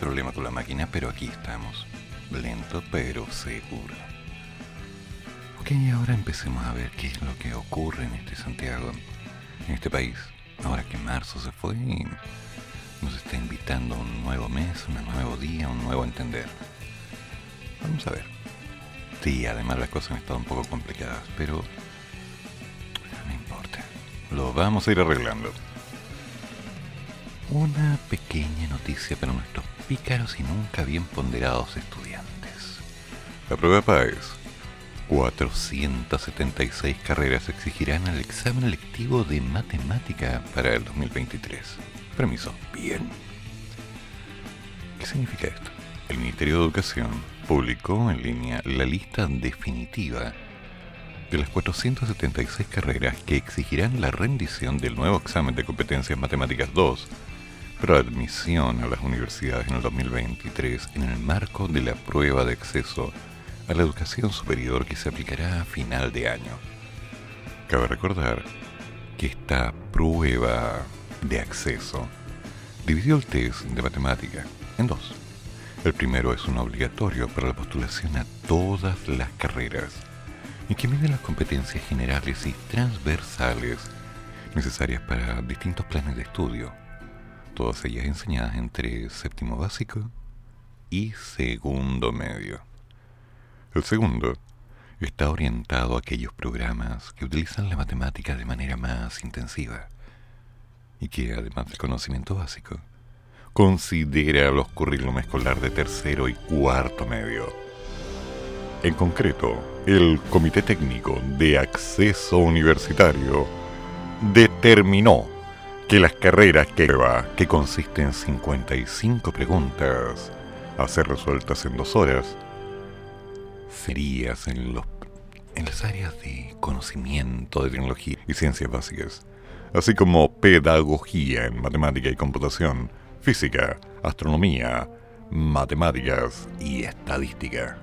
Problema con la máquina, pero aquí estamos. Lento pero seguro. Ok, ahora empecemos a ver qué es lo que ocurre en este Santiago, en este país. Ahora que marzo se fue y nos está invitando un nuevo mes, un nuevo día, un nuevo entender. Vamos a ver. Sí, además las cosas han estado un poco complicadas, pero no importa. Lo vamos a ir arreglando. Una pequeña noticia para nuestros pícaros y nunca bien ponderados estudiantes. La prueba PAES. 476 carreras exigirán el examen lectivo de matemática para el 2023. Permiso. Bien. ¿Qué significa esto? El Ministerio de Educación publicó en línea la lista definitiva de las 476 carreras que exigirán la rendición del nuevo examen de competencias matemáticas 2 para admisión a las universidades en el 2023 en el marco de la prueba de acceso a la educación superior que se aplicará a final de año. Cabe recordar que esta prueba de acceso dividió el test de matemática en dos. El primero es un obligatorio para la postulación a todas las carreras y que mide las competencias generales y transversales necesarias para distintos planes de estudio todas ellas enseñadas entre séptimo básico y segundo medio. El segundo está orientado a aquellos programas que utilizan la matemática de manera más intensiva y que, además del conocimiento básico, considera los currículum escolar de tercero y cuarto medio. En concreto, el Comité Técnico de Acceso Universitario determinó que las carreras que que consiste en 55 preguntas a ser resueltas en dos horas, serías en, los, en las áreas de conocimiento de tecnología y ciencias básicas, así como pedagogía en matemática y computación, física, astronomía, matemáticas y estadística.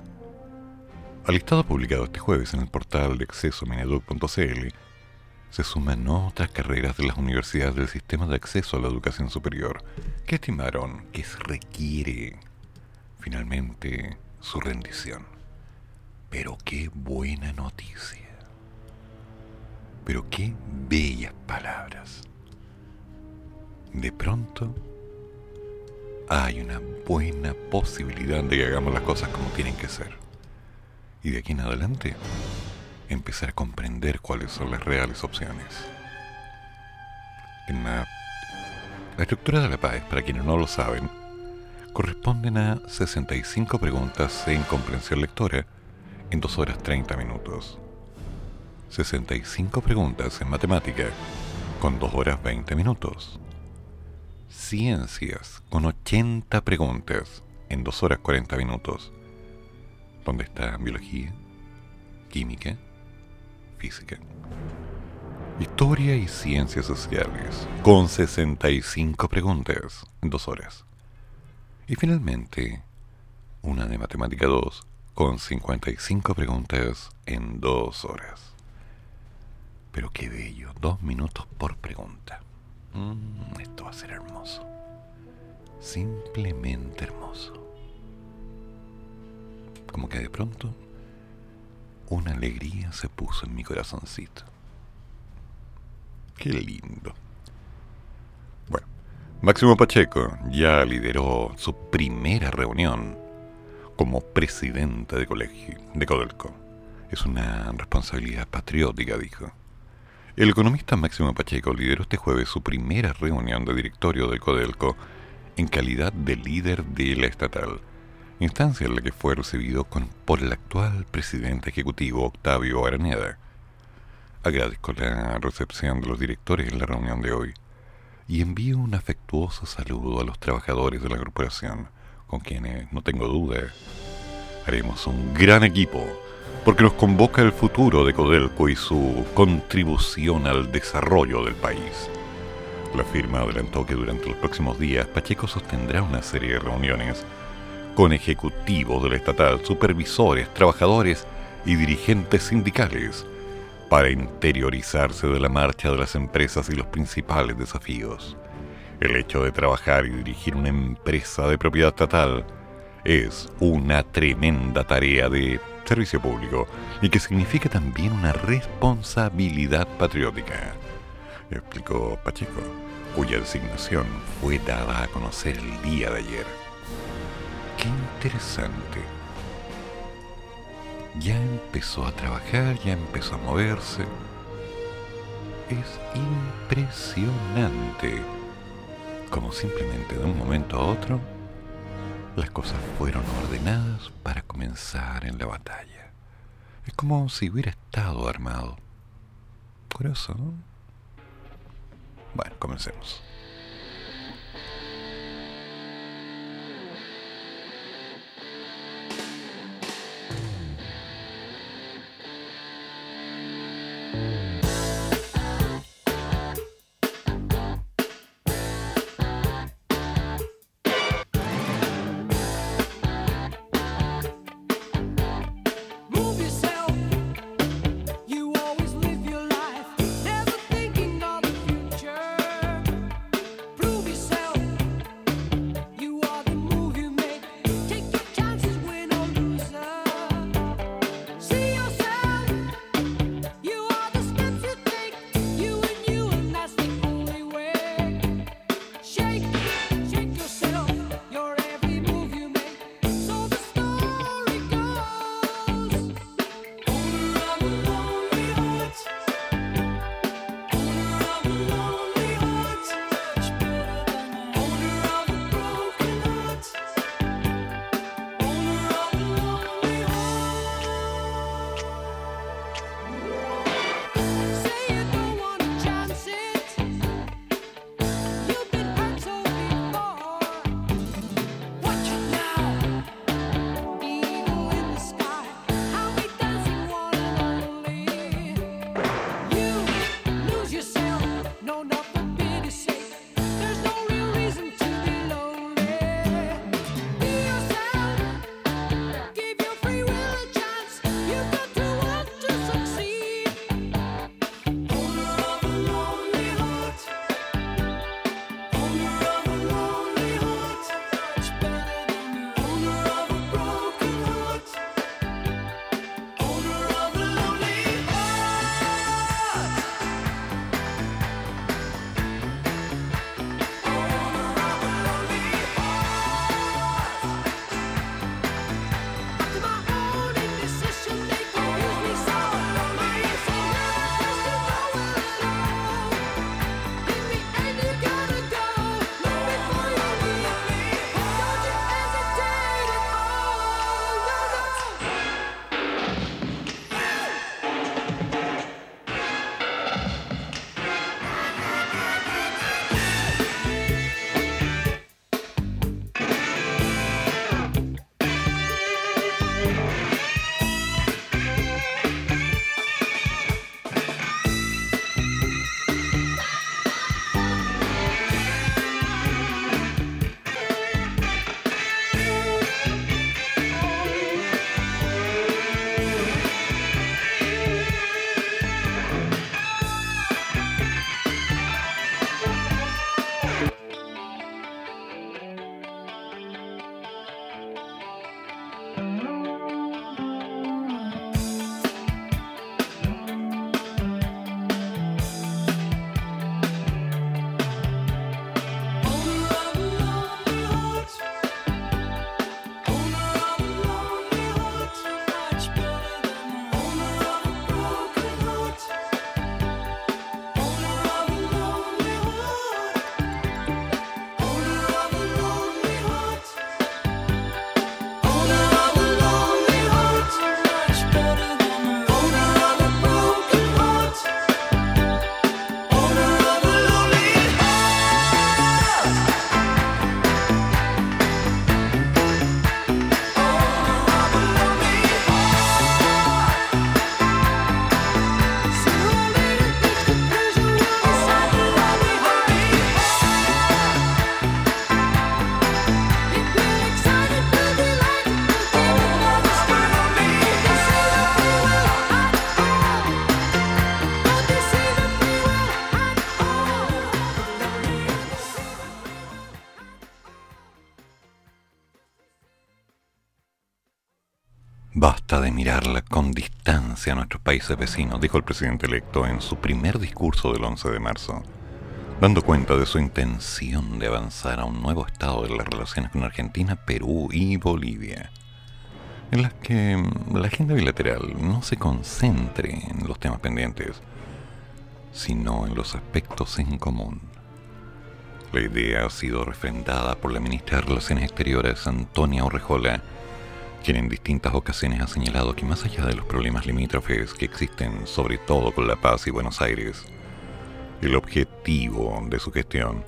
Al listado publicado este jueves en el portal de acceso mineduc.cl, se suman otras carreras de las universidades del sistema de acceso a la educación superior que estimaron que se requiere finalmente su rendición. Pero qué buena noticia. Pero qué bellas palabras. De pronto hay una buena posibilidad de que hagamos las cosas como tienen que ser. Y de aquí en adelante empezar a comprender cuáles son las reales opciones. En la, estructura de la PAES, para quienes no lo saben, corresponden a 65 preguntas en comprensión lectora en 2 horas 30 minutos. 65 preguntas en matemática con 2 horas 20 minutos. Ciencias con 80 preguntas en 2 horas 40 minutos. ¿Dónde está biología? Química, física. Historia y ciencias sociales, con 65 preguntas en dos horas. Y finalmente, una de matemática 2, con 55 preguntas en dos horas. Pero qué bello, dos minutos por pregunta. Mm, esto va a ser hermoso. Simplemente hermoso. Como que de pronto una alegría se puso en mi corazoncito. Qué lindo. Bueno, Máximo Pacheco ya lideró su primera reunión como presidente de colegio de Codelco. Es una responsabilidad patriótica, dijo. El economista Máximo Pacheco lideró este jueves su primera reunión de directorio de Codelco en calidad de líder de la estatal instancia en la que fue recibido con, por el actual presidente ejecutivo Octavio Araneda. Agradezco la recepción de los directores en la reunión de hoy y envío un afectuoso saludo a los trabajadores de la corporación, con quienes, no tengo duda, haremos un gran equipo, porque nos convoca el futuro de Codelco y su contribución al desarrollo del país. La firma adelantó que durante los próximos días Pacheco sostendrá una serie de reuniones con ejecutivos del estatal, supervisores, trabajadores y dirigentes sindicales para interiorizarse de la marcha de las empresas y los principales desafíos. El hecho de trabajar y dirigir una empresa de propiedad estatal es una tremenda tarea de servicio público y que significa también una responsabilidad patriótica, explicó Pacheco, cuya designación fue dada a conocer el día de ayer. Qué interesante ya empezó a trabajar, ya empezó a moverse. Es impresionante como simplemente de un momento a otro las cosas fueron ordenadas para comenzar en la batalla. Es como si hubiera estado armado. Curioso, ¿no? Bueno, comencemos. Distancia a nuestros países vecinos, dijo el presidente electo en su primer discurso del 11 de marzo, dando cuenta de su intención de avanzar a un nuevo estado de las relaciones con Argentina, Perú y Bolivia, en las que la agenda bilateral no se concentre en los temas pendientes, sino en los aspectos en común. La idea ha sido refrendada por la ministra de Relaciones Exteriores, Antonia Orrejola, quien en distintas ocasiones ha señalado que más allá de los problemas limítrofes que existen, sobre todo con La Paz y Buenos Aires, el objetivo de su gestión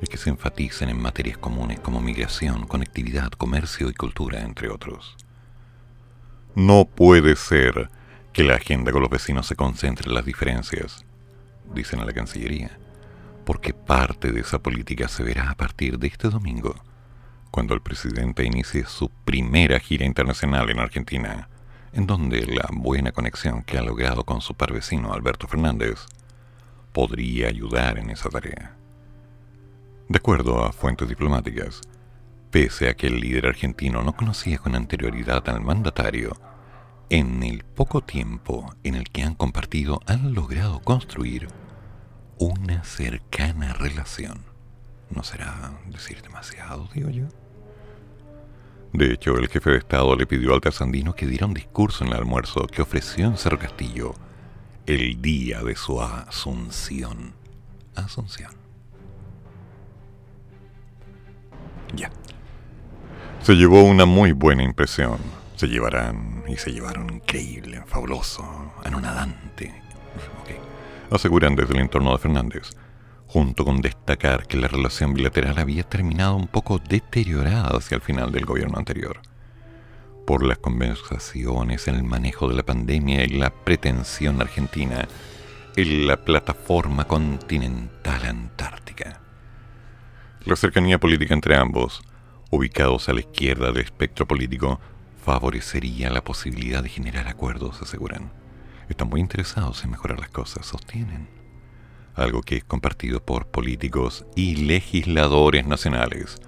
es que se enfaticen en materias comunes como migración, conectividad, comercio y cultura, entre otros. No puede ser que la agenda con los vecinos se concentre en las diferencias, dicen a la Cancillería, porque parte de esa política se verá a partir de este domingo cuando el presidente inicie su primera gira internacional en Argentina, en donde la buena conexión que ha logrado con su par vecino Alberto Fernández podría ayudar en esa tarea. De acuerdo a fuentes diplomáticas, pese a que el líder argentino no conocía con anterioridad al mandatario, en el poco tiempo en el que han compartido han logrado construir una cercana relación. No será decir demasiado, digo yo. De hecho, el jefe de Estado le pidió al trasandino que diera un discurso en el almuerzo que ofreció en Cerro Castillo el día de su asunción. Asunción. Ya. Se llevó una muy buena impresión. Se llevarán y se llevaron increíble, fabuloso, anonadante. Aseguran desde el entorno de Fernández junto con destacar que la relación bilateral había terminado un poco deteriorada hacia el final del gobierno anterior, por las conversaciones en el manejo de la pandemia y la pretensión argentina en la plataforma continental antártica. La cercanía política entre ambos, ubicados a la izquierda del espectro político, favorecería la posibilidad de generar acuerdos, aseguran. Están muy interesados en mejorar las cosas, sostienen algo que es compartido por políticos y legisladores nacionales,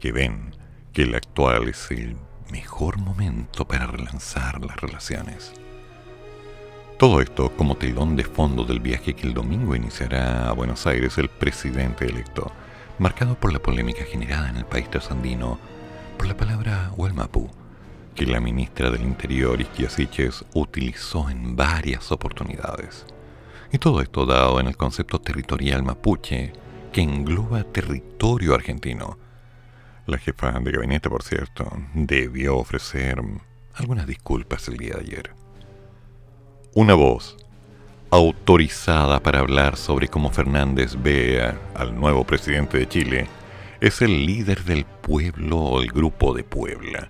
que ven que el actual es el mejor momento para relanzar las relaciones. Todo esto como telón de fondo del viaje que el domingo iniciará a Buenos Aires el presidente electo, marcado por la polémica generada en el país trasandino por la palabra Huelmapú, que la ministra del Interior, Isquia utilizó en varias oportunidades. Y todo esto dado en el concepto territorial mapuche, que engloba territorio argentino. La jefa de gabinete, por cierto, debió ofrecer algunas disculpas el día de ayer. Una voz autorizada para hablar sobre cómo Fernández ve al nuevo presidente de Chile es el líder del pueblo o el grupo de Puebla,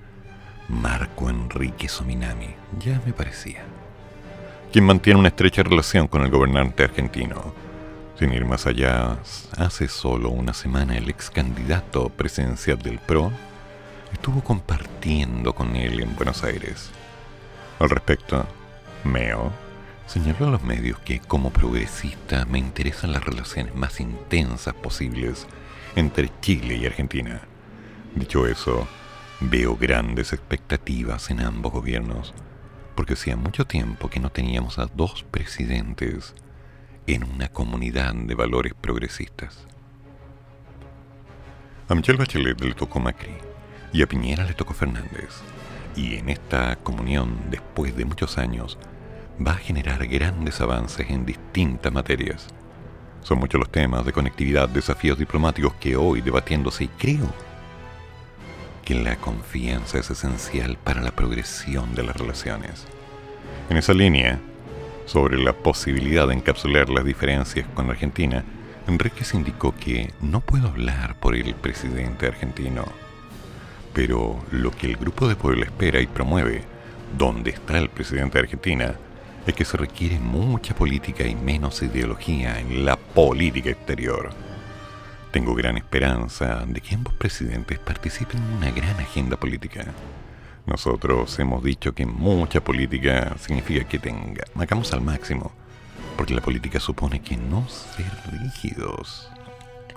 Marco Enrique Sominami. Ya me parecía quien mantiene una estrecha relación con el gobernante argentino. Sin ir más allá, hace solo una semana el ex candidato presidencial del PRO estuvo compartiendo con él en Buenos Aires. Al respecto, Meo señaló a los medios que como progresista me interesan las relaciones más intensas posibles entre Chile y Argentina. Dicho eso, veo grandes expectativas en ambos gobiernos porque hacía mucho tiempo que no teníamos a dos presidentes en una comunidad de valores progresistas. A Michelle Bachelet le tocó Macri y a Piñera le tocó Fernández. Y en esta comunión, después de muchos años, va a generar grandes avances en distintas materias. Son muchos los temas de conectividad, desafíos diplomáticos que hoy debatiéndose y creo que la confianza es esencial para la progresión de las relaciones. En esa línea, sobre la posibilidad de encapsular las diferencias con Argentina, Enríquez indicó que no puedo hablar por el presidente argentino, pero lo que el Grupo de Puebla espera y promueve, donde está el presidente de Argentina, es que se requiere mucha política y menos ideología en la política exterior. Tengo gran esperanza de que ambos presidentes participen en una gran agenda política. Nosotros hemos dicho que mucha política significa que tenga, marcamos al máximo, porque la política supone que no ser rígidos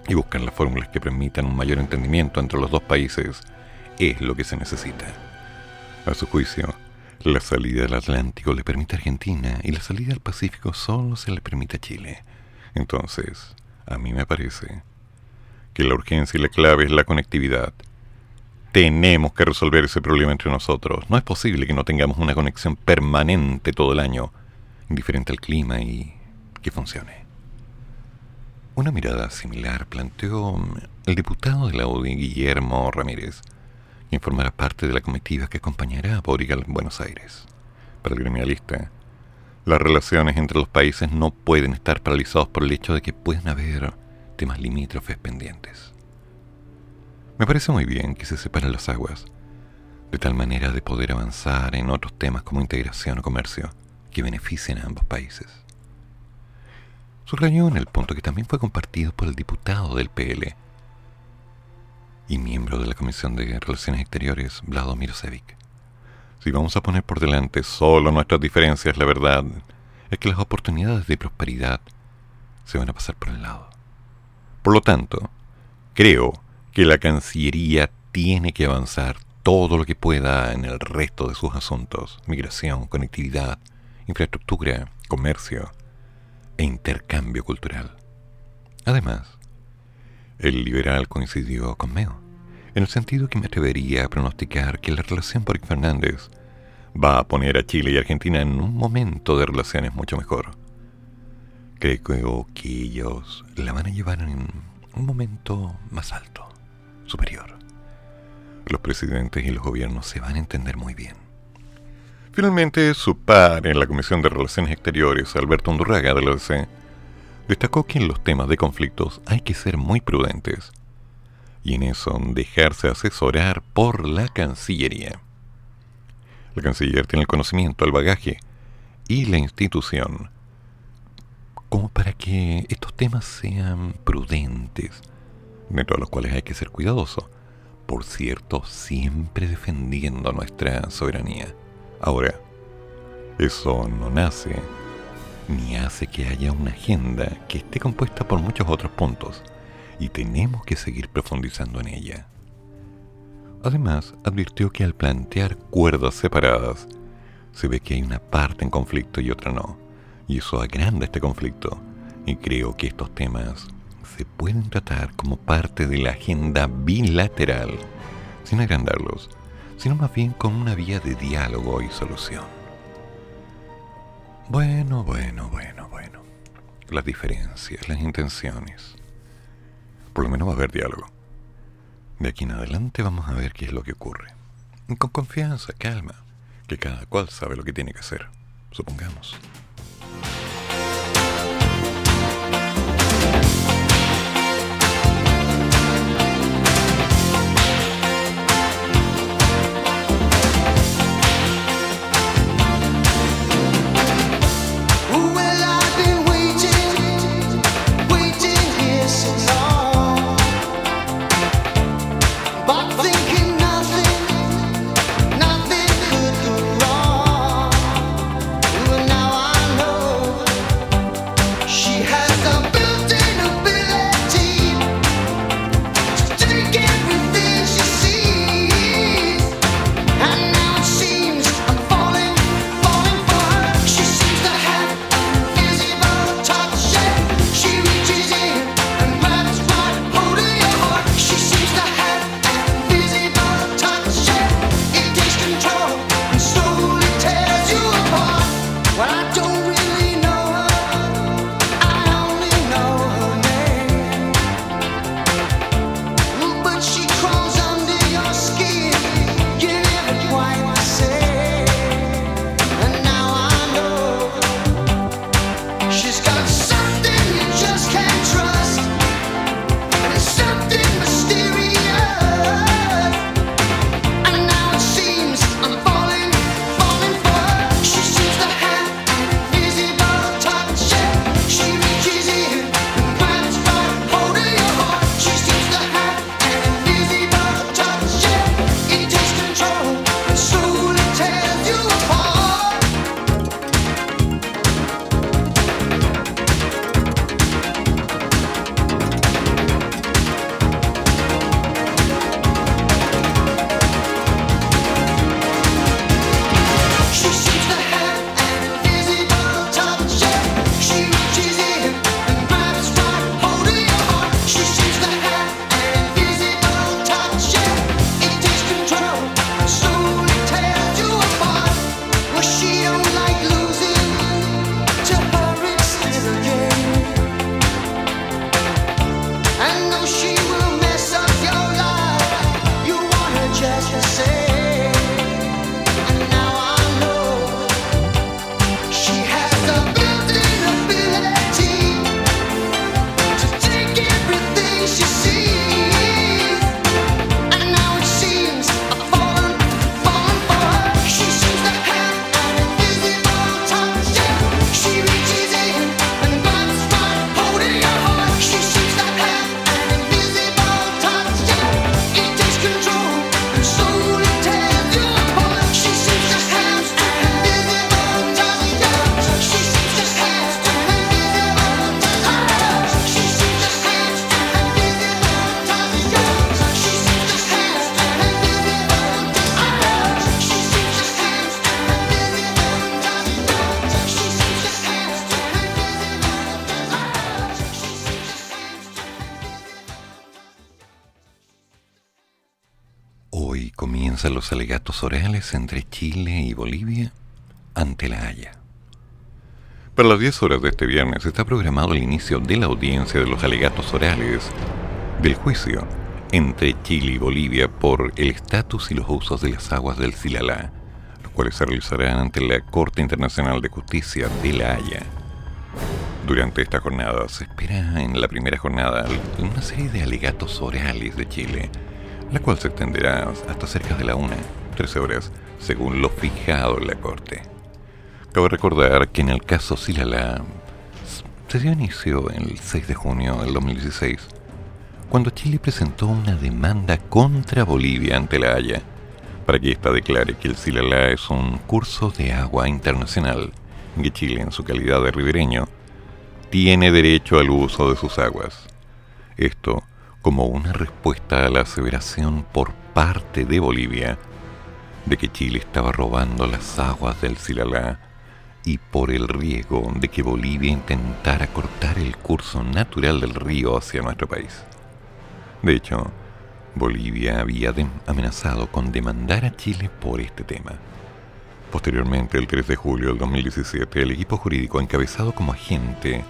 y buscar las fórmulas que permitan un mayor entendimiento entre los dos países es lo que se necesita. A su juicio, La salida del Atlántico le permite a Argentina y la salida al Pacífico solo se le permite a Chile. Entonces, a mí me parece que la urgencia y la clave es la conectividad. Tenemos que resolver ese problema entre nosotros. No es posible que no tengamos una conexión permanente todo el año, indiferente al clima y que funcione. Una mirada similar planteó el diputado de la UDI, Guillermo Ramírez, quien formará parte de la comitiva que acompañará a Boric en Buenos Aires. Para el gremialista, las relaciones entre los países no pueden estar paralizados por el hecho de que pueden haber temas limítrofes pendientes. Me parece muy bien que se separen las aguas, de tal manera de poder avanzar en otros temas como integración o comercio que beneficien a ambos países. Subrayó en el punto que también fue compartido por el diputado del PL y miembro de la Comisión de Relaciones Exteriores, Vlado Mirosevic. Si vamos a poner por delante solo nuestras diferencias, la verdad es que las oportunidades de prosperidad se van a pasar por el lado. Por lo tanto, creo que la Cancillería tiene que avanzar todo lo que pueda en el resto de sus asuntos, migración, conectividad, infraestructura, comercio e intercambio cultural. Además, el liberal coincidió con Meo, en el sentido que me atrevería a pronosticar que la relación Boric Fernández va a poner a Chile y Argentina en un momento de relaciones mucho mejor creo que ellos la van a llevar en un momento más alto, superior. Los presidentes y los gobiernos se van a entender muy bien. Finalmente, su par en la Comisión de Relaciones Exteriores, Alberto Undurraga de la OEC, destacó que en los temas de conflictos hay que ser muy prudentes y en eso dejarse asesorar por la Cancillería. La Canciller tiene el conocimiento, el bagaje y la institución como para que estos temas sean prudentes, dentro de los cuales hay que ser cuidadoso. Por cierto, siempre defendiendo nuestra soberanía. Ahora, eso no nace ni hace que haya una agenda que esté compuesta por muchos otros puntos, y tenemos que seguir profundizando en ella. Además, advirtió que al plantear cuerdas separadas, se ve que hay una parte en conflicto y otra no y eso agranda este conflicto. Y creo que estos temas se pueden tratar como parte de la agenda bilateral, sin agrandarlos, sino más bien como una vía de diálogo y solución. Bueno, bueno, bueno, bueno. Las diferencias, las intenciones. Por lo menos va a haber diálogo. De aquí en adelante vamos a ver qué es lo que ocurre. Con confianza, calma, que cada cual sabe lo que tiene que hacer, supongamos. Los alegatos orales entre Chile y Bolivia ante la Haya. Para las 10 horas de este viernes está programado el inicio de la audiencia de los alegatos orales del juicio entre Chile y Bolivia por el estatus y los usos de las aguas del Silala, los cuales se realizarán ante la Corte Internacional de Justicia de La Haya. Durante esta jornada se espera en la primera jornada una serie de alegatos orales de Chile, la cual se extenderá hasta cerca de la una, 13 horas, según lo fijado en la Corte. Cabe recordar que en el caso Silala se dio inicio el 6 de junio del 2016 cuando Chile presentó una demanda contra Bolivia ante la Haya para que ésta declare que el Silala es un curso de agua internacional en que Chile, en su calidad de ribereño, tiene derecho al uso de sus aguas. Esto como una respuesta a la aseveración por parte de Bolivia de que Chile estaba robando las aguas del Silala y por el riesgo de que Bolivia intentara cortar el curso natural del río hacia nuestro país. De hecho, Bolivia había amenazado con demandar a Chile por este tema. Posteriormente, el 3 de julio del 2017, el equipo jurídico encabezado como agente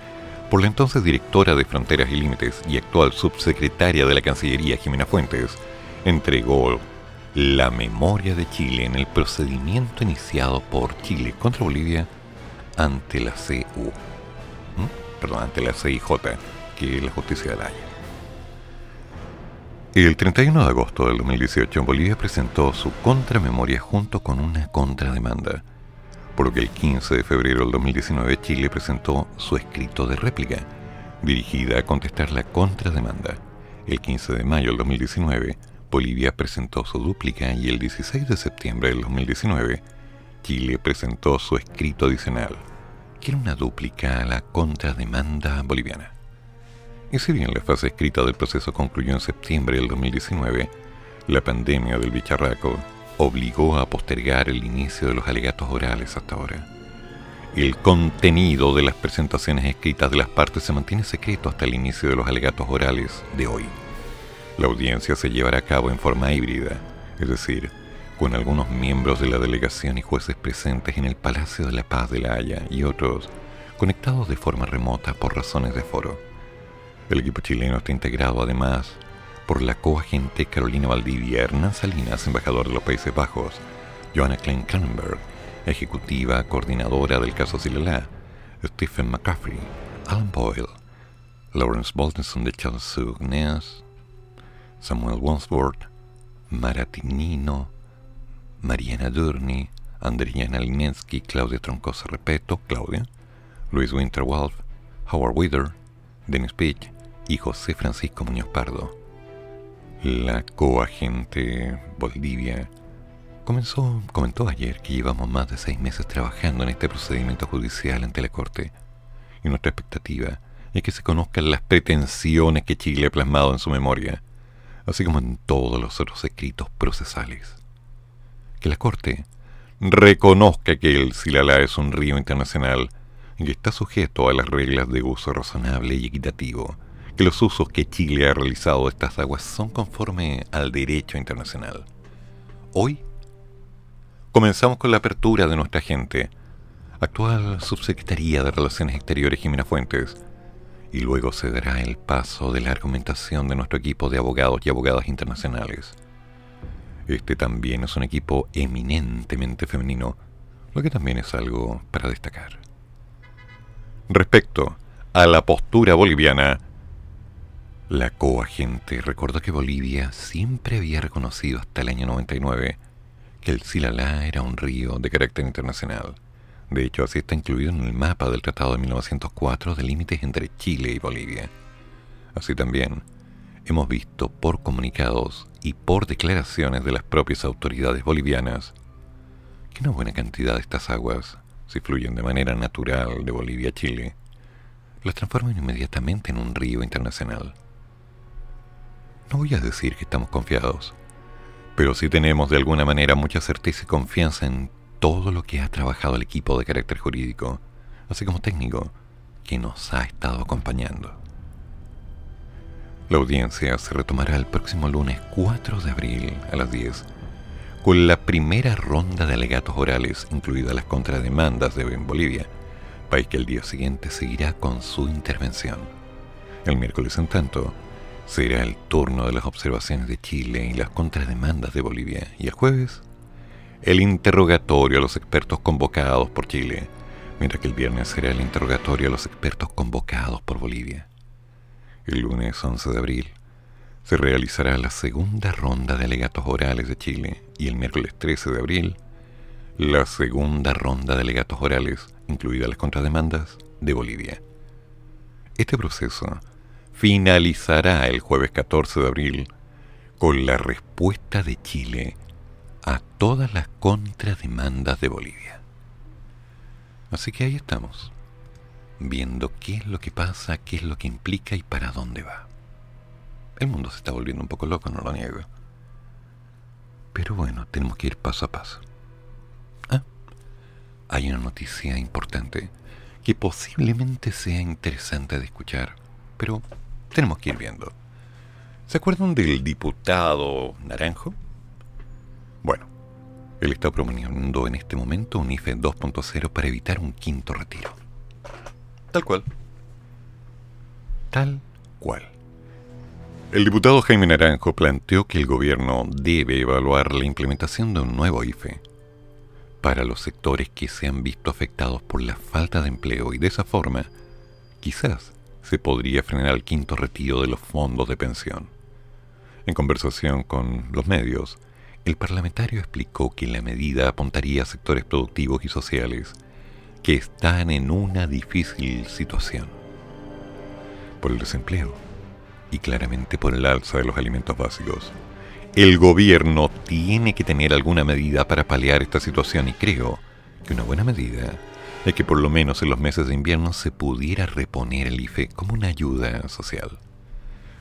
por la entonces directora de Fronteras y Límites y actual subsecretaria de la Cancillería, Jimena Fuentes, entregó la memoria de Chile en el procedimiento iniciado por Chile contra Bolivia ante la CU, perdón, ante la CIJ, que es la Justicia de la. El 31 de agosto del 2018, Bolivia presentó su contramemoria junto con una contrademanda, por lo que el 15 de febrero del 2019 Chile presentó su escrito de réplica, dirigida a contestar la contrademanda. El 15 de mayo del 2019, Bolivia presentó su dúplica y el 16 de septiembre del 2019, Chile presentó su escrito adicional, que era una dúplica a la contrademanda boliviana. Y si bien la fase escrita del proceso concluyó en septiembre del 2019, la pandemia del bicharraco obligó a postergar el inicio de los alegatos orales hasta ahora. El contenido de las presentaciones escritas de las partes se mantiene secreto hasta el inicio de los alegatos orales de hoy. La audiencia se llevará a cabo en forma híbrida, es decir, con algunos miembros de la delegación y jueces presentes en el Palacio de la Paz de La Haya y otros conectados de forma remota por razones de foro. El equipo chileno está integrado además por la coagente Carolina Valdivia, Hernán Salinas, embajador de los Países Bajos, Joanna Klein Kranenberg, ejecutiva coordinadora del caso Silala, Stephen McCaffrey, Alan Boyle, Lawrence Boltonson de Chalsugneas, Samuel Wansworth, Maratinino, Mariana Durni, Andriana Linensky, Claudia Troncosa Repeto, Claudia, Luis Winterwolf, Howard Wither, Dennis Pitch, y José Francisco Muñoz Pardo. La coagente Bolivia. Comenzó, comentó ayer que llevamos más de seis meses trabajando en este procedimiento judicial ante la Corte. Y nuestra expectativa es que se conozcan las pretensiones que Chile ha plasmado en su memoria, así como en todos los otros escritos procesales. Que la Corte reconozca que el Silala es un río internacional y que está sujeto a las reglas de uso razonable y equitativo que los usos que Chile ha realizado de estas aguas son conforme al derecho internacional. Hoy comenzamos con la apertura de nuestra gente, actual Subsecretaría de Relaciones Exteriores Jimena Fuentes, y luego se dará el paso de la argumentación de nuestro equipo de abogados y abogadas internacionales. Este también es un equipo eminentemente femenino, lo que también es algo para destacar. Respecto a la postura boliviana, la coagente recordó que Bolivia siempre había reconocido hasta el año 99 que el Silala era un río de carácter internacional. De hecho, así está incluido en el mapa del Tratado de 1904 de límites entre Chile y Bolivia. Así también, hemos visto por comunicados y por declaraciones de las propias autoridades bolivianas que una buena cantidad de estas aguas, si fluyen de manera natural de Bolivia a Chile, las transforman inmediatamente en un río internacional. No voy a decir que estamos confiados, pero sí tenemos de alguna manera mucha certeza y confianza en todo lo que ha trabajado el equipo de carácter jurídico, así como técnico, que nos ha estado acompañando. La audiencia se retomará el próximo lunes 4 de abril a las 10 con la primera ronda de alegatos orales, incluidas las contrademandas de Bolivia, país que el día siguiente seguirá con su intervención. El miércoles, en tanto, será el turno de las observaciones de Chile y las contrademandas de Bolivia, y el jueves, el interrogatorio a los expertos convocados por Chile, mientras que el viernes será el interrogatorio a los expertos convocados por Bolivia. El lunes 11 de abril se realizará la segunda ronda de alegatos orales de Chile y el miércoles 13 de abril la segunda ronda de alegatos orales, incluidas las contrademandas, de Bolivia. Este proceso finalizará el jueves 14 de abril con la respuesta de Chile a todas las contrademandas de Bolivia. Así que ahí estamos, viendo qué es lo que pasa, qué es lo que implica y para dónde va. El mundo se está volviendo un poco loco, no lo niego. Pero bueno, tenemos que ir paso a paso. Ah, hay una noticia importante que posiblemente sea interesante de escuchar, pero tenemos que ir viendo. ¿Se acuerdan del diputado Naranjo? Bueno, él está proponiendo en este momento un IFE 2.0 para evitar un quinto retiro. Tal cual. Tal cual. El diputado Jaime Naranjo planteó que el gobierno debe evaluar la implementación de un nuevo IFE para los sectores que se han visto afectados por la falta de empleo y de esa forma quizás se podría frenar el quinto retiro de los fondos de pensión. En conversación con los medios, el parlamentario explicó que la medida apuntaría a sectores productivos y sociales que están en una difícil situación por el desempleo y claramente por el alza de los alimentos básicos. El gobierno tiene que tener alguna medida para paliar esta situación y creo que una buena medida es que por lo menos en los meses de invierno se pudiera reponer el IFE como una ayuda social.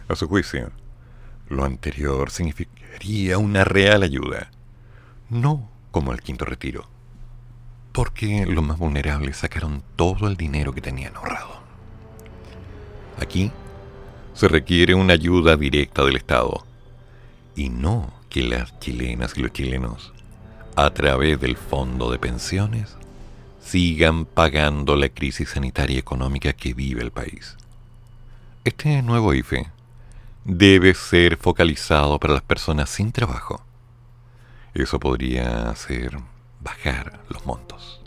A su juicio, lo anterior significaría una real ayuda, no como el quinto retiro, porque los más vulnerables sacaron todo el dinero que tenían ahorrado. Aquí se requiere una ayuda directa del Estado, y no que las chilenas y los chilenos, a través del fondo de pensiones, sigan pagando la crisis sanitaria y económica que vive el país. Este nuevo IFE debe ser focalizado para las personas sin trabajo. Eso podría hacer bajar los montos.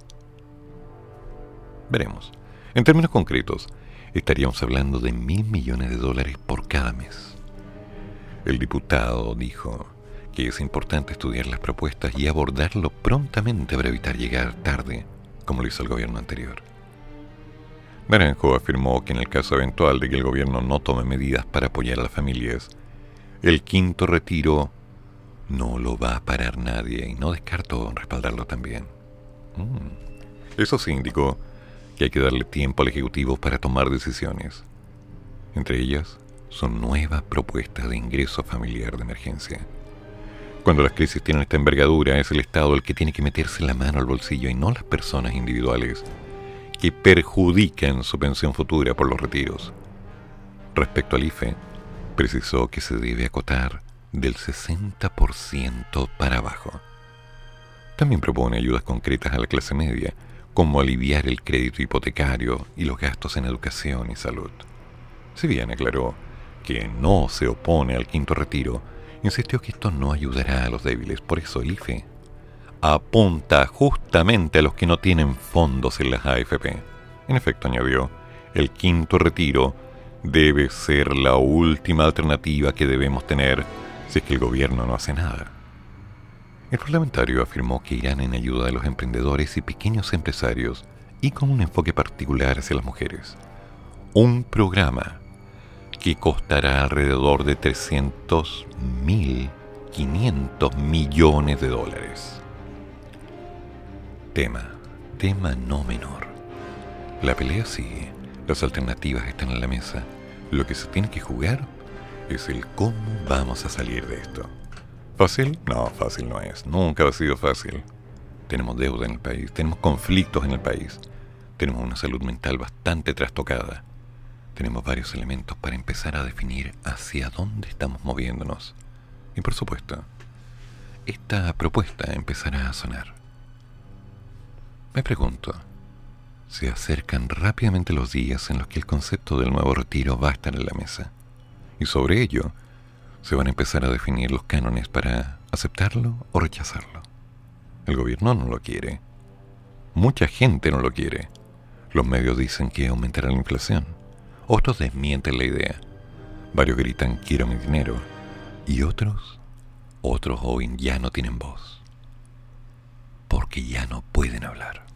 Veremos. En términos concretos, estaríamos hablando de mil millones de dólares por cada mes. El diputado dijo que es importante estudiar las propuestas y abordarlo prontamente para evitar llegar tarde como lo hizo el gobierno anterior. Naranjo afirmó que en el caso eventual de que el gobierno no tome medidas para apoyar a las familias, el quinto retiro no lo va a parar nadie y no descartó respaldarlo también. Mm. Eso sí indicó que hay que darle tiempo al Ejecutivo para tomar decisiones. Entre ellas son nuevas propuestas de ingreso familiar de emergencia. Cuando las crisis tienen esta envergadura, es el Estado el que tiene que meterse la mano al bolsillo y no las personas individuales que perjudican su pensión futura por los retiros. Respecto al IFE, precisó que se debe acotar del 60% para abajo. También propone ayudas concretas a la clase media, como aliviar el crédito hipotecario y los gastos en educación y salud. Si bien aclaró que no se opone al quinto retiro, insistió que esto no ayudará a los débiles, por eso el IFE apunta justamente a los que no tienen fondos en las AFP. En efecto, añadió, el quinto retiro debe ser la última alternativa que debemos tener si es que el gobierno no hace nada. El parlamentario afirmó que irán en ayuda de los emprendedores y pequeños empresarios y con un enfoque particular hacia las mujeres. Un programa que costará alrededor de 300.500 millones de dólares. Tema, tema no menor. La pelea sigue, las alternativas están en la mesa. Lo que se tiene que jugar es el cómo vamos a salir de esto. ¿Fácil? No, fácil no es. Nunca ha sido fácil. Tenemos deuda en el país, tenemos conflictos en el país, tenemos una salud mental bastante trastocada tenemos varios elementos para empezar a definir hacia dónde estamos moviéndonos. Y por supuesto, esta propuesta empezará a sonar. Me pregunto, se acercan rápidamente los días en los que el concepto del nuevo retiro va a estar en la mesa, y sobre ello se van a empezar a definir los cánones para aceptarlo o rechazarlo. El gobierno no lo quiere. Mucha gente no lo quiere. Los medios dicen que aumentará la inflación. Otros desmienten la idea. Varios gritan quiero mi dinero. Y otros, otros hoy ya no tienen voz. Porque ya no pueden hablar.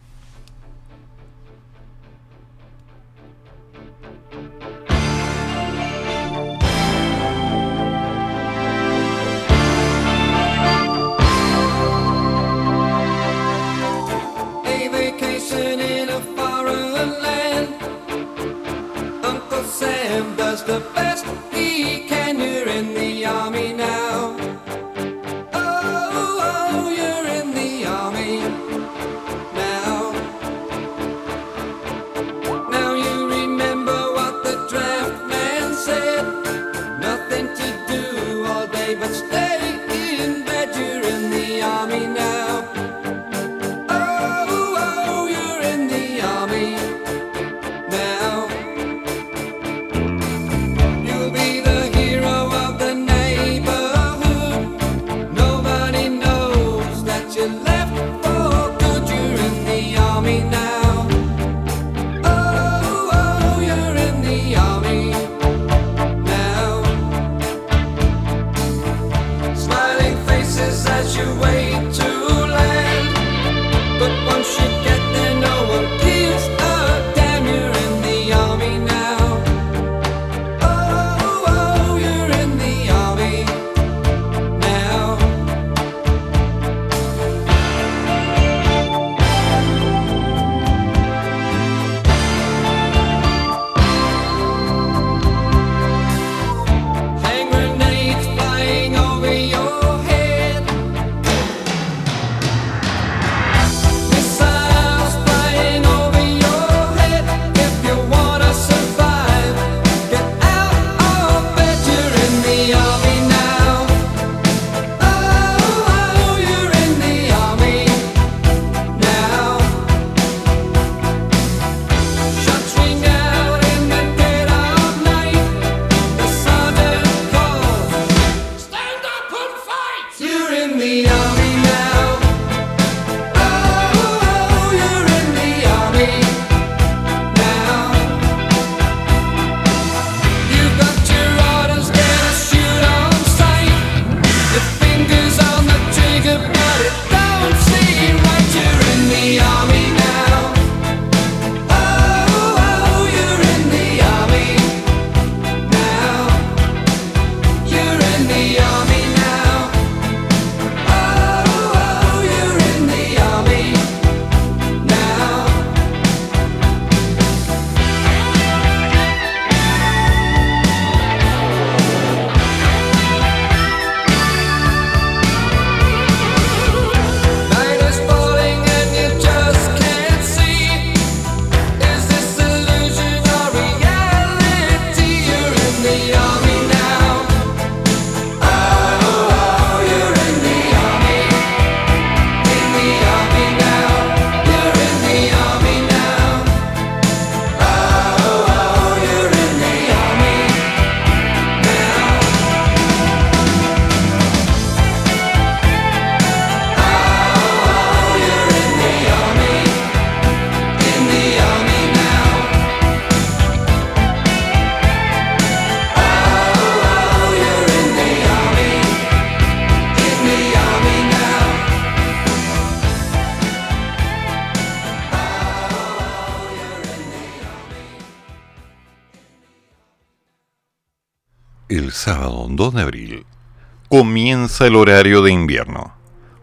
Comienza el horario de invierno,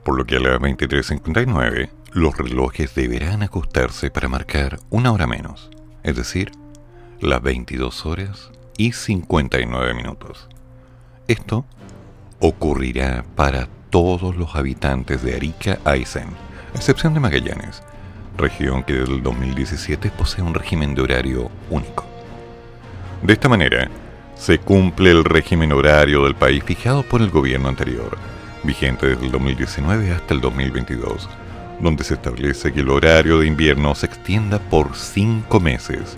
por lo que a las 23.59 los relojes deberán ajustarse para marcar una hora menos, es decir, las 22 horas y 59 minutos. Esto ocurrirá para todos los habitantes de Arica Aysén, excepción de Magallanes, región que desde el 2017 posee un régimen de horario único. De esta manera, se cumple el régimen horario del país fijado por el gobierno anterior, vigente desde el 2019 hasta el 2022, donde se establece que el horario de invierno se extienda por cinco meses,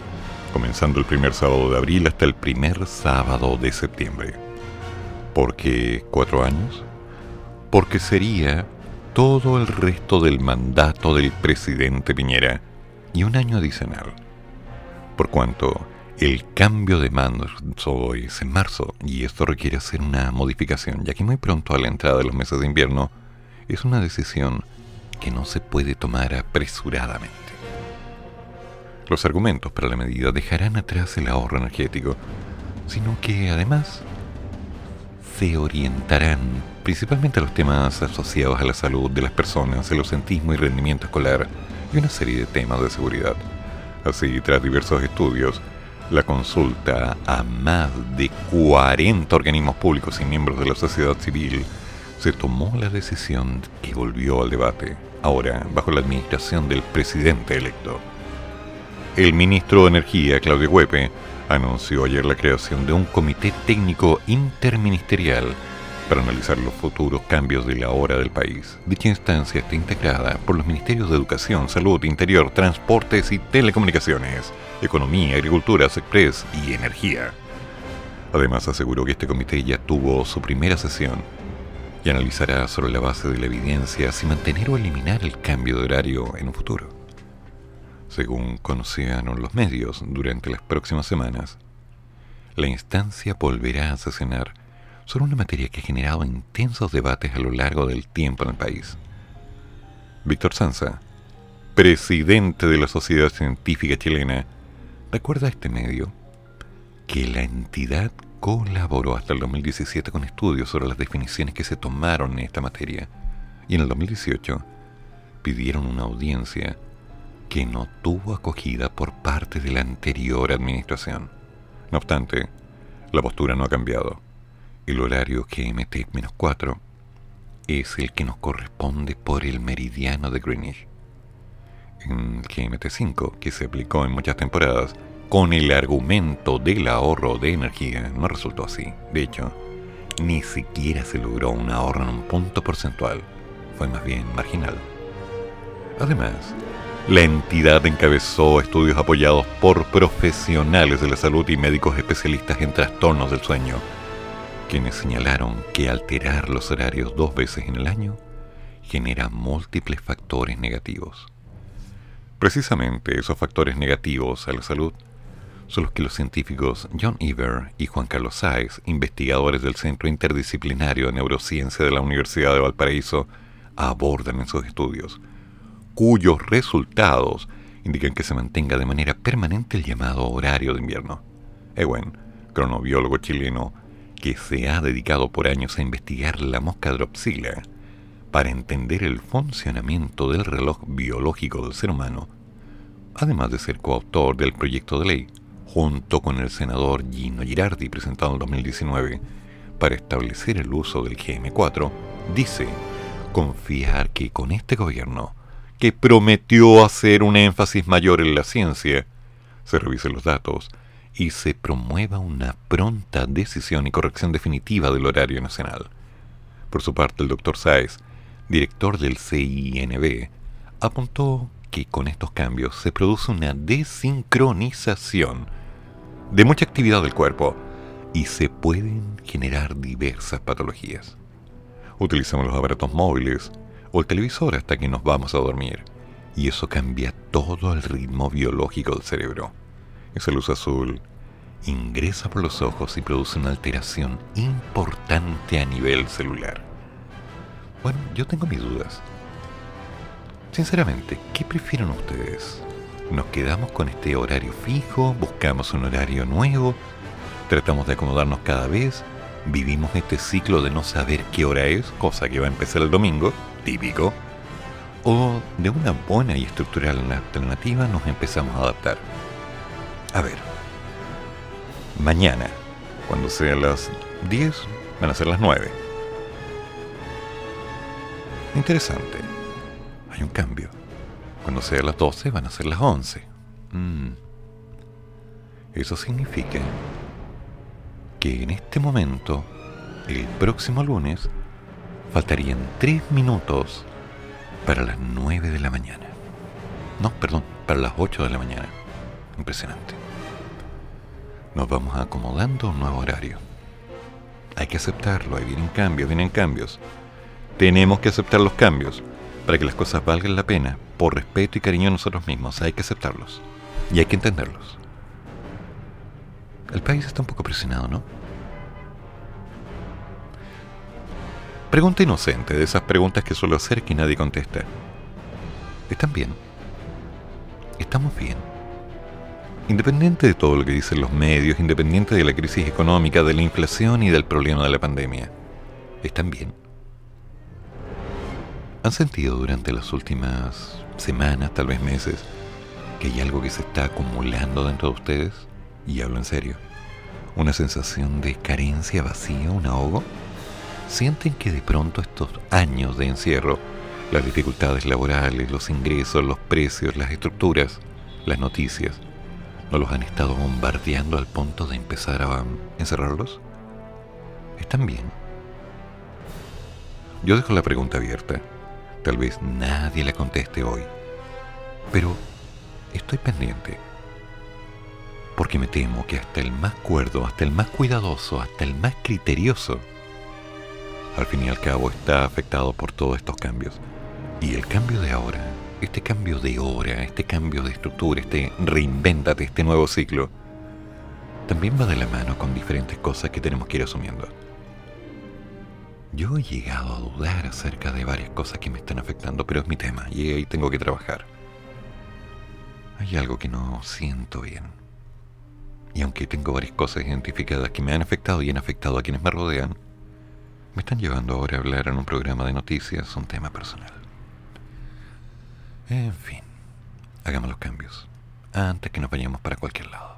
comenzando el primer sábado de abril hasta el primer sábado de septiembre. ¿Por qué cuatro años? Porque sería todo el resto del mandato del presidente Piñera y un año adicional. Por cuanto el cambio de mando es en marzo y esto requiere hacer una modificación, ya que muy pronto a la entrada de los meses de invierno es una decisión que no se puede tomar apresuradamente. Los argumentos para la medida dejarán atrás el ahorro energético, sino que además se orientarán principalmente a los temas asociados a la salud de las personas, el ausentismo y rendimiento escolar y una serie de temas de seguridad. Así, tras diversos estudios, la consulta a más de 40 organismos públicos y miembros de la sociedad civil, se tomó la decisión que volvió al debate, ahora bajo la administración del presidente electo. El ministro de Energía, Claudio Huepe, anunció ayer la creación de un comité técnico interministerial para analizar los futuros cambios de la hora del país. Dicha instancia está integrada por los Ministerios de Educación, Salud, Interior, Transportes y Telecomunicaciones, Economía, Agricultura, Express y Energía. Además aseguró que este comité ya tuvo su primera sesión y analizará sobre la base de la evidencia si mantener o eliminar el cambio de horario en un futuro. Según conocían los medios durante las próximas semanas, la instancia volverá a sesionar sobre una materia que ha generado intensos debates a lo largo del tiempo en el país. Víctor Sanza, presidente de la Sociedad Científica Chilena, recuerda a este medio que la entidad colaboró hasta el 2017 con estudios sobre las definiciones que se tomaron en esta materia y en el 2018 pidieron una audiencia que no tuvo acogida por parte de la anterior administración. No obstante, la postura no ha cambiado. El horario GMT-4 es el que nos corresponde por el meridiano de Greenwich. En GMT5, que se aplicó en muchas temporadas, con el argumento del ahorro de energía, no resultó así. De hecho, ni siquiera se logró un ahorro en un punto porcentual. Fue más bien marginal. Además, la entidad encabezó estudios apoyados por profesionales de la salud y médicos especialistas en trastornos del sueño, quienes señalaron que alterar los horarios dos veces en el año genera múltiples factores negativos. Precisamente esos factores negativos a la salud son los que los científicos John Eber y Juan Carlos Sáez, investigadores del Centro Interdisciplinario de Neurociencia de la Universidad de Valparaíso, abordan en sus estudios cuyos resultados indican que se mantenga de manera permanente el llamado horario de invierno. Ewen, cronobiólogo chileno que se ha dedicado por años a investigar la mosca Dropsila para entender el funcionamiento del reloj biológico del ser humano, además de ser coautor del proyecto de ley, junto con el senador Gino Girardi presentado en 2019 para establecer el uso del GM4, dice confiar que con este gobierno que prometió hacer un énfasis mayor en la ciencia, se revisen los datos y se promueva una pronta decisión y corrección definitiva del horario nacional. Por su parte, el doctor Sáez, director del CINB, apuntó que con estos cambios se produce una desincronización de mucha actividad del cuerpo y se pueden generar diversas patologías. Utilizamos los aparatos móviles, o el televisor hasta que nos vamos a dormir. Y eso cambia todo el ritmo biológico del cerebro. Esa luz azul ingresa por los ojos y produce una alteración importante a nivel celular. Bueno, yo tengo mis dudas. Sinceramente, ¿qué prefieren ustedes? ¿Nos quedamos con este horario fijo? ¿Buscamos un horario nuevo? ¿Tratamos de acomodarnos cada vez? ¿Vivimos este ciclo de no saber qué hora es, cosa que va a empezar el domingo? típico, o de una buena y estructural alternativa nos empezamos a adaptar. A ver, mañana, cuando sean las 10, van a ser las 9. Interesante. Hay un cambio. Cuando sean las 12, van a ser las 11. Mm. Eso significa que en este momento, el próximo lunes, faltarían tres minutos para las 9 de la mañana. No, perdón, para las 8 de la mañana. Impresionante. Nos vamos acomodando a un nuevo horario. Hay que aceptarlo, ahí vienen cambios, vienen cambios. Tenemos que aceptar los cambios para que las cosas valgan la pena, por respeto y cariño a nosotros mismos. Hay que aceptarlos y hay que entenderlos. El país está un poco presionado, ¿no? Pregunta inocente, de esas preguntas que suelo hacer que nadie contesta. ¿Están bien? ¿Estamos bien? Independiente de todo lo que dicen los medios, independiente de la crisis económica, de la inflación y del problema de la pandemia, ¿están bien? ¿Han sentido durante las últimas semanas, tal vez meses, que hay algo que se está acumulando dentro de ustedes? Y hablo en serio. ¿Una sensación de carencia, vacía, un ahogo? ¿Sienten que de pronto estos años de encierro, las dificultades laborales, los ingresos, los precios, las estructuras, las noticias, no los han estado bombardeando al punto de empezar a encerrarlos? ¿Están bien? Yo dejo la pregunta abierta. Tal vez nadie la conteste hoy. Pero estoy pendiente. Porque me temo que hasta el más cuerdo, hasta el más cuidadoso, hasta el más criterioso, al fin y al cabo está afectado por todos estos cambios. Y el cambio de ahora, este cambio de hora, este cambio de estructura, este reinvéntate, este nuevo ciclo, también va de la mano con diferentes cosas que tenemos que ir asumiendo. Yo he llegado a dudar acerca de varias cosas que me están afectando, pero es mi tema y ahí tengo que trabajar. Hay algo que no siento bien. Y aunque tengo varias cosas identificadas que me han afectado y han afectado a quienes me rodean, me están llevando ahora a hablar en un programa de noticias un tema personal. En fin, hagamos los cambios antes que nos vayamos para cualquier lado.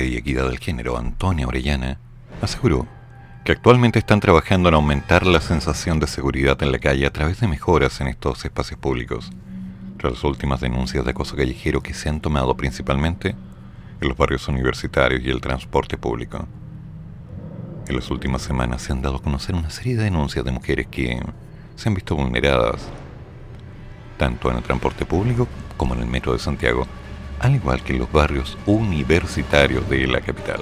Y Equidad del Género, Antonia Orellana, aseguró que actualmente están trabajando en aumentar la sensación de seguridad en la calle a través de mejoras en estos espacios públicos, tras las últimas denuncias de acoso callejero que se han tomado principalmente en los barrios universitarios y el transporte público. En las últimas semanas se han dado a conocer una serie de denuncias de mujeres que se han visto vulneradas, tanto en el transporte público como en el metro de Santiago, al igual que en los barrios universitarios de la capital.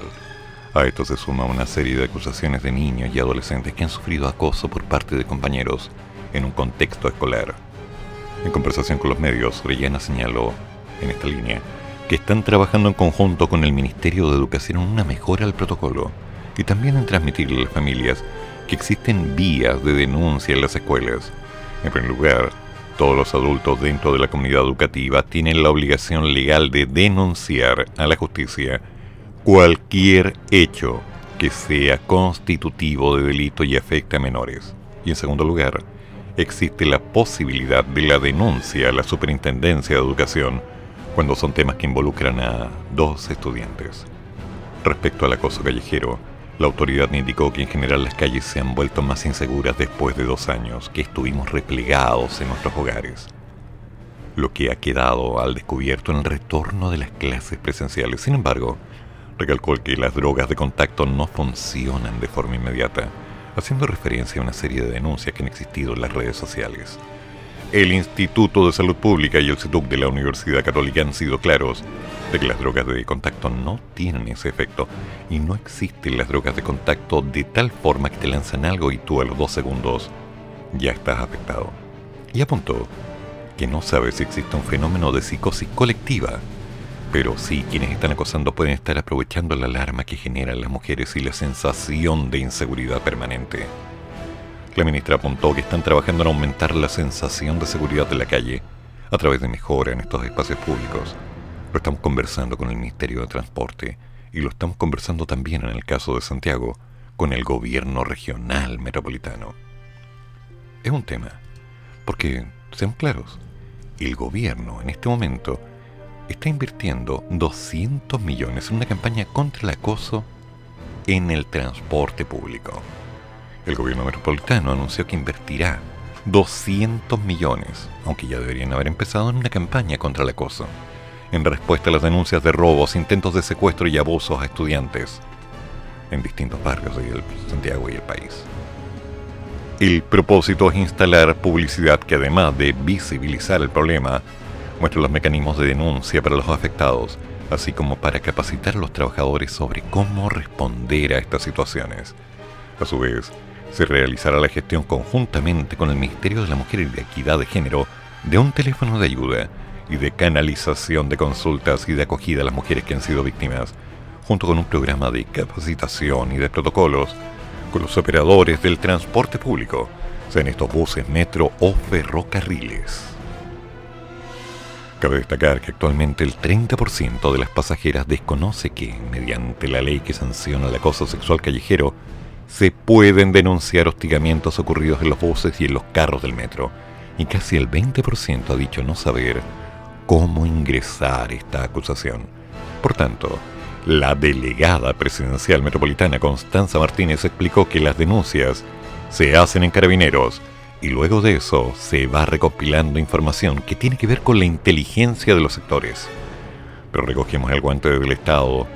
A esto se suma una serie de acusaciones de niños y adolescentes que han sufrido acoso por parte de compañeros en un contexto escolar. En conversación con los medios, Orellana señaló, en esta línea, que están trabajando en conjunto con el Ministerio de Educación en una mejora al protocolo y también en transmitirle a las familias que existen vías de denuncia en las escuelas. En primer lugar, todos los adultos dentro de la comunidad educativa tienen la obligación legal de denunciar a la justicia cualquier hecho que sea constitutivo de delito y afecte a menores. Y en segundo lugar, existe la posibilidad de la denuncia a la Superintendencia de Educación cuando son temas que involucran a dos estudiantes. Respecto al acoso callejero, la autoridad indicó que en general las calles se han vuelto más inseguras después de dos años que estuvimos replegados en nuestros hogares. Lo que ha quedado al descubierto en el retorno de las clases presenciales. Sin embargo, recalcó que las drogas de contacto no funcionan de forma inmediata, haciendo referencia a una serie de denuncias que han existido en las redes sociales. El Instituto de Salud Pública y el CETUC de la Universidad Católica han sido claros de que las drogas de contacto no tienen ese efecto y no existen las drogas de contacto de tal forma que te lanzan algo y tú a los dos segundos ya estás afectado. Y apuntó que no sabe si existe un fenómeno de psicosis colectiva, pero sí quienes están acosando pueden estar aprovechando la alarma que generan las mujeres y la sensación de inseguridad permanente. La ministra apuntó que están trabajando en aumentar la sensación de seguridad de la calle a través de mejora en estos espacios públicos. Lo estamos conversando con el Ministerio de Transporte y lo estamos conversando también en el caso de Santiago con el gobierno regional metropolitano. Es un tema, porque, seamos claros, el gobierno en este momento está invirtiendo 200 millones en una campaña contra el acoso en el transporte público. El gobierno metropolitano anunció que invertirá 200 millones, aunque ya deberían haber empezado en una campaña contra el acoso, en respuesta a las denuncias de robos, intentos de secuestro y abusos a estudiantes en distintos barrios de Santiago y el país. El propósito es instalar publicidad que además de visibilizar el problema, muestre los mecanismos de denuncia para los afectados, así como para capacitar a los trabajadores sobre cómo responder a estas situaciones. A su vez, se realizará la gestión conjuntamente con el Ministerio de la Mujer y de Equidad de Género de un teléfono de ayuda y de canalización de consultas y de acogida a las mujeres que han sido víctimas, junto con un programa de capacitación y de protocolos con los operadores del transporte público, sean estos buses, metro o ferrocarriles. Cabe destacar que actualmente el 30% de las pasajeras desconoce que, mediante la ley que sanciona el acoso sexual callejero, se pueden denunciar hostigamientos ocurridos en los buses y en los carros del metro, y casi el 20% ha dicho no saber cómo ingresar esta acusación. Por tanto, la delegada presidencial metropolitana Constanza Martínez explicó que las denuncias se hacen en carabineros y luego de eso se va recopilando información que tiene que ver con la inteligencia de los sectores. Pero recogemos el guante del Estado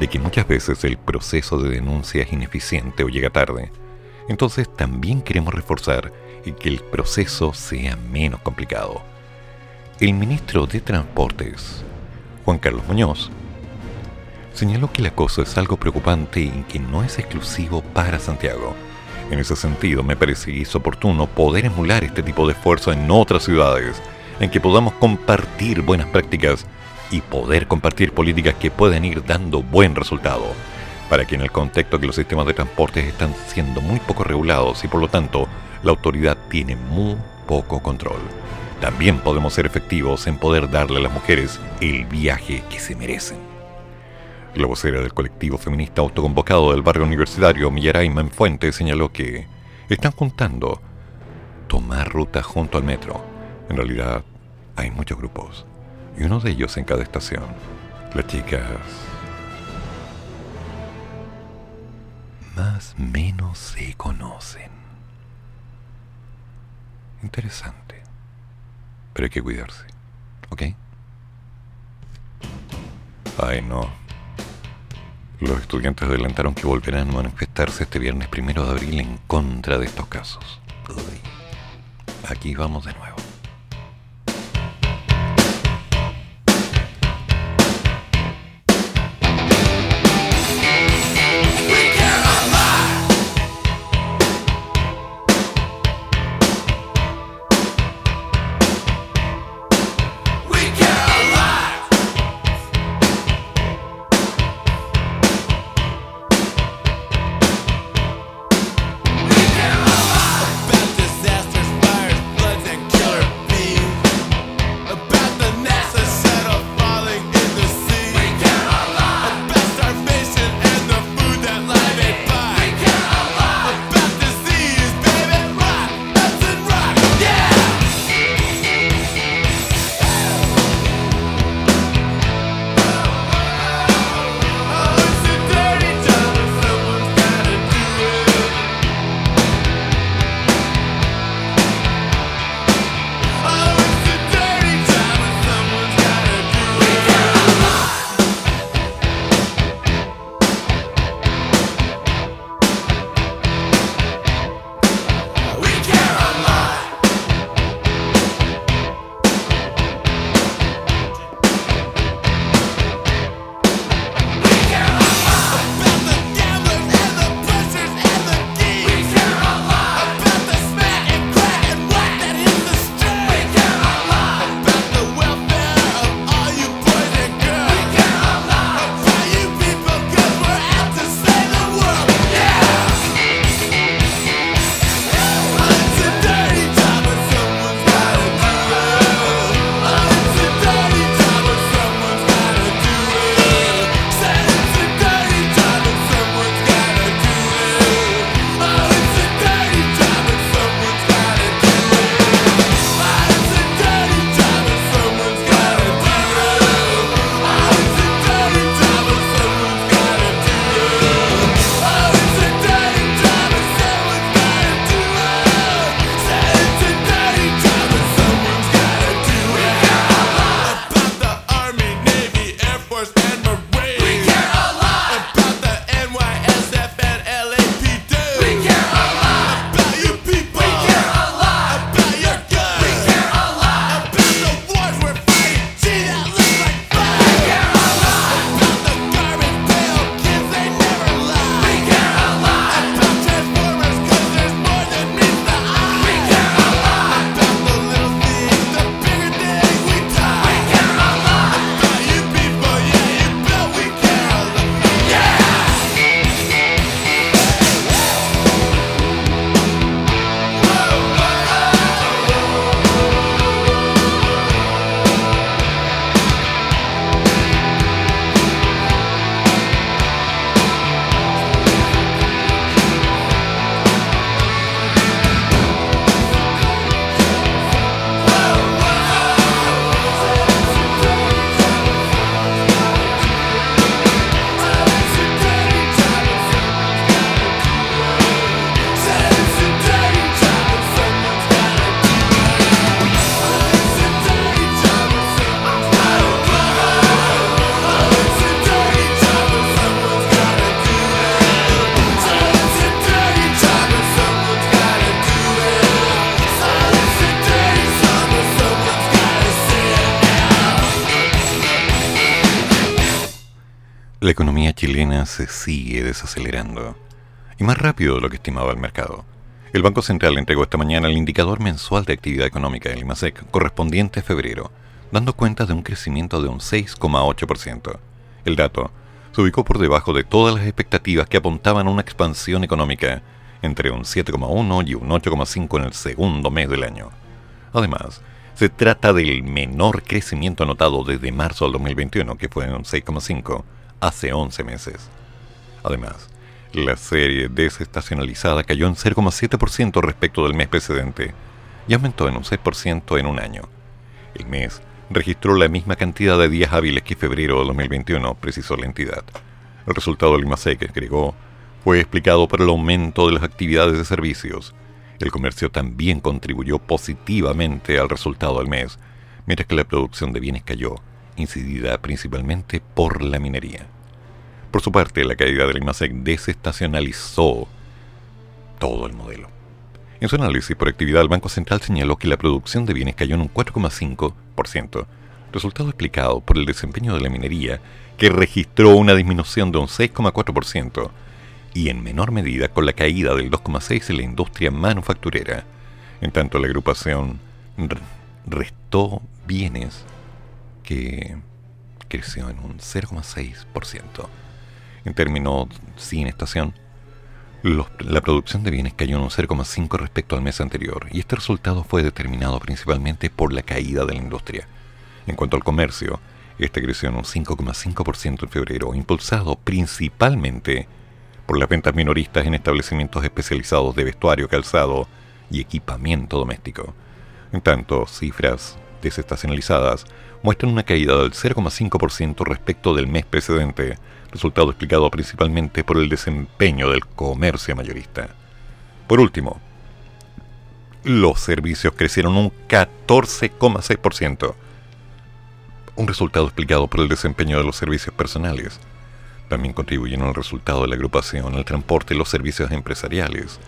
de que muchas veces el proceso de denuncia es ineficiente o llega tarde. Entonces también queremos reforzar que el proceso sea menos complicado. El ministro de Transportes, Juan Carlos Muñoz, señaló que el acoso es algo preocupante y que no es exclusivo para Santiago. En ese sentido, me parece que es oportuno poder emular este tipo de esfuerzo en otras ciudades, en que podamos compartir buenas prácticas y poder compartir políticas que puedan ir dando buen resultado, para que en el contexto que los sistemas de transportes están siendo muy poco regulados y por lo tanto la autoridad tiene muy poco control también podemos ser efectivos en poder darle a las mujeres el viaje que se merecen. La vocera del colectivo feminista autoconvocado del barrio universitario, Millaray Manfuente, señaló que están juntando tomar ruta junto al metro. En realidad, hay muchos grupos, y uno de ellos en cada estación. Las chicas más menos se conocen. Interesante pero hay que cuidarse. ¿Ok? Ay, no. Los estudiantes adelantaron que volverán a manifestarse este viernes primero de abril en contra de estos casos. Uy. Aquí vamos de nuevo. se sigue desacelerando. Y más rápido de lo que estimaba el mercado. El Banco Central entregó esta mañana el indicador mensual de actividad económica del IMASEC correspondiente a febrero, dando cuenta de un crecimiento de un 6,8%. El dato se ubicó por debajo de todas las expectativas que apuntaban a una expansión económica, entre un 7,1 y un 8,5 en el segundo mes del año. Además, se trata del menor crecimiento anotado desde marzo del 2021, que fue de un 6,5, hace 11 meses. Además, la serie desestacionalizada cayó en 0,7% respecto del mes precedente y aumentó en un 6% en un año. El mes registró la misma cantidad de días hábiles que febrero de 2021, precisó la entidad. El resultado del IMASEC, que agregó, fue explicado por el aumento de las actividades de servicios. El comercio también contribuyó positivamente al resultado del mes, mientras que la producción de bienes cayó, incidida principalmente por la minería. Por su parte, la caída del IMASEC desestacionalizó todo el modelo. En su análisis por actividad, el Banco Central señaló que la producción de bienes cayó en un 4,5%, resultado explicado por el desempeño de la minería, que registró una disminución de un 6,4%, y en menor medida con la caída del 2,6% en la industria manufacturera. En tanto, la agrupación restó bienes que creció en un 0,6%. En términos sin estación, los- la producción de bienes cayó en un 0,5 respecto al mes anterior, y este resultado fue determinado principalmente por la caída de la industria. En cuanto al comercio, este creció en un 5,5% en febrero, impulsado principalmente por las ventas minoristas en establecimientos especializados de vestuario, calzado y equipamiento doméstico. En tanto, cifras desestacionalizadas muestran una caída del 0,5% respecto del mes precedente, resultado explicado principalmente por el desempeño del comercio mayorista. Por último, los servicios crecieron un 14,6%, un resultado explicado por el desempeño de los servicios personales. También contribuyeron al resultado de la agrupación el transporte los servicios empresariales,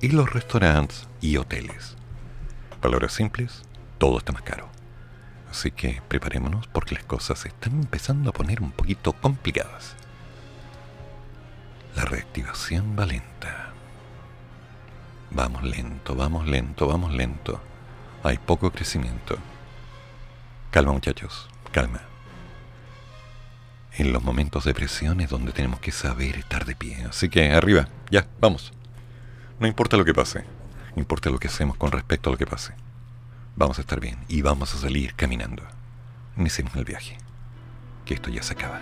y los restaurantes y hoteles. Palabras simples, todo está más caro. Así que preparémonos porque las cosas se están empezando a poner un poquito complicadas. La reactivación va lenta. Vamos lento, vamos lento, vamos lento. Hay poco crecimiento. Calma muchachos, calma. En los momentos de presión es donde tenemos que saber estar de pie. Así que arriba, ya, vamos. No importa lo que pase, importa lo que hacemos con respecto a lo que pase. Vamos a estar bien y vamos a salir caminando. Iniciemos el viaje. Que esto ya se acaba.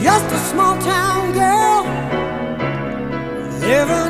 Just a small town girl living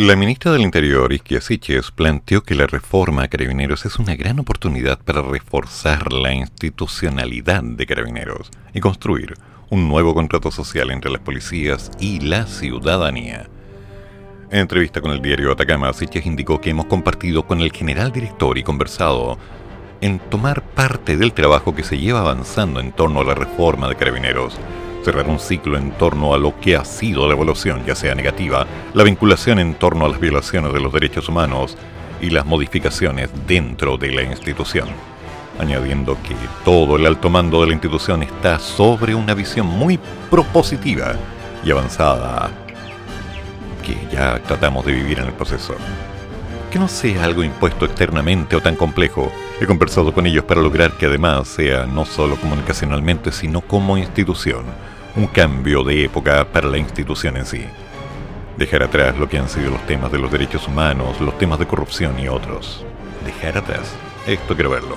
La ministra del Interior, Isquia Siches, planteó que la reforma a Carabineros es una gran oportunidad para reforzar la institucionalidad de Carabineros y construir un nuevo contrato social entre las policías y la ciudadanía. En entrevista con el diario Atacama, Siches indicó que hemos compartido con el general director y conversado en tomar parte del trabajo que se lleva avanzando en torno a la reforma de Carabineros cerrar un ciclo en torno a lo que ha sido la evolución, ya sea negativa, la vinculación en torno a las violaciones de los derechos humanos y las modificaciones dentro de la institución, añadiendo que todo el alto mando de la institución está sobre una visión muy propositiva y avanzada que ya tratamos de vivir en el proceso. Que no sea algo impuesto externamente o tan complejo. He conversado con ellos para lograr que además sea no solo comunicacionalmente, sino como institución, un cambio de época para la institución en sí. Dejar atrás lo que han sido los temas de los derechos humanos, los temas de corrupción y otros. Dejar atrás. Esto quiero verlo.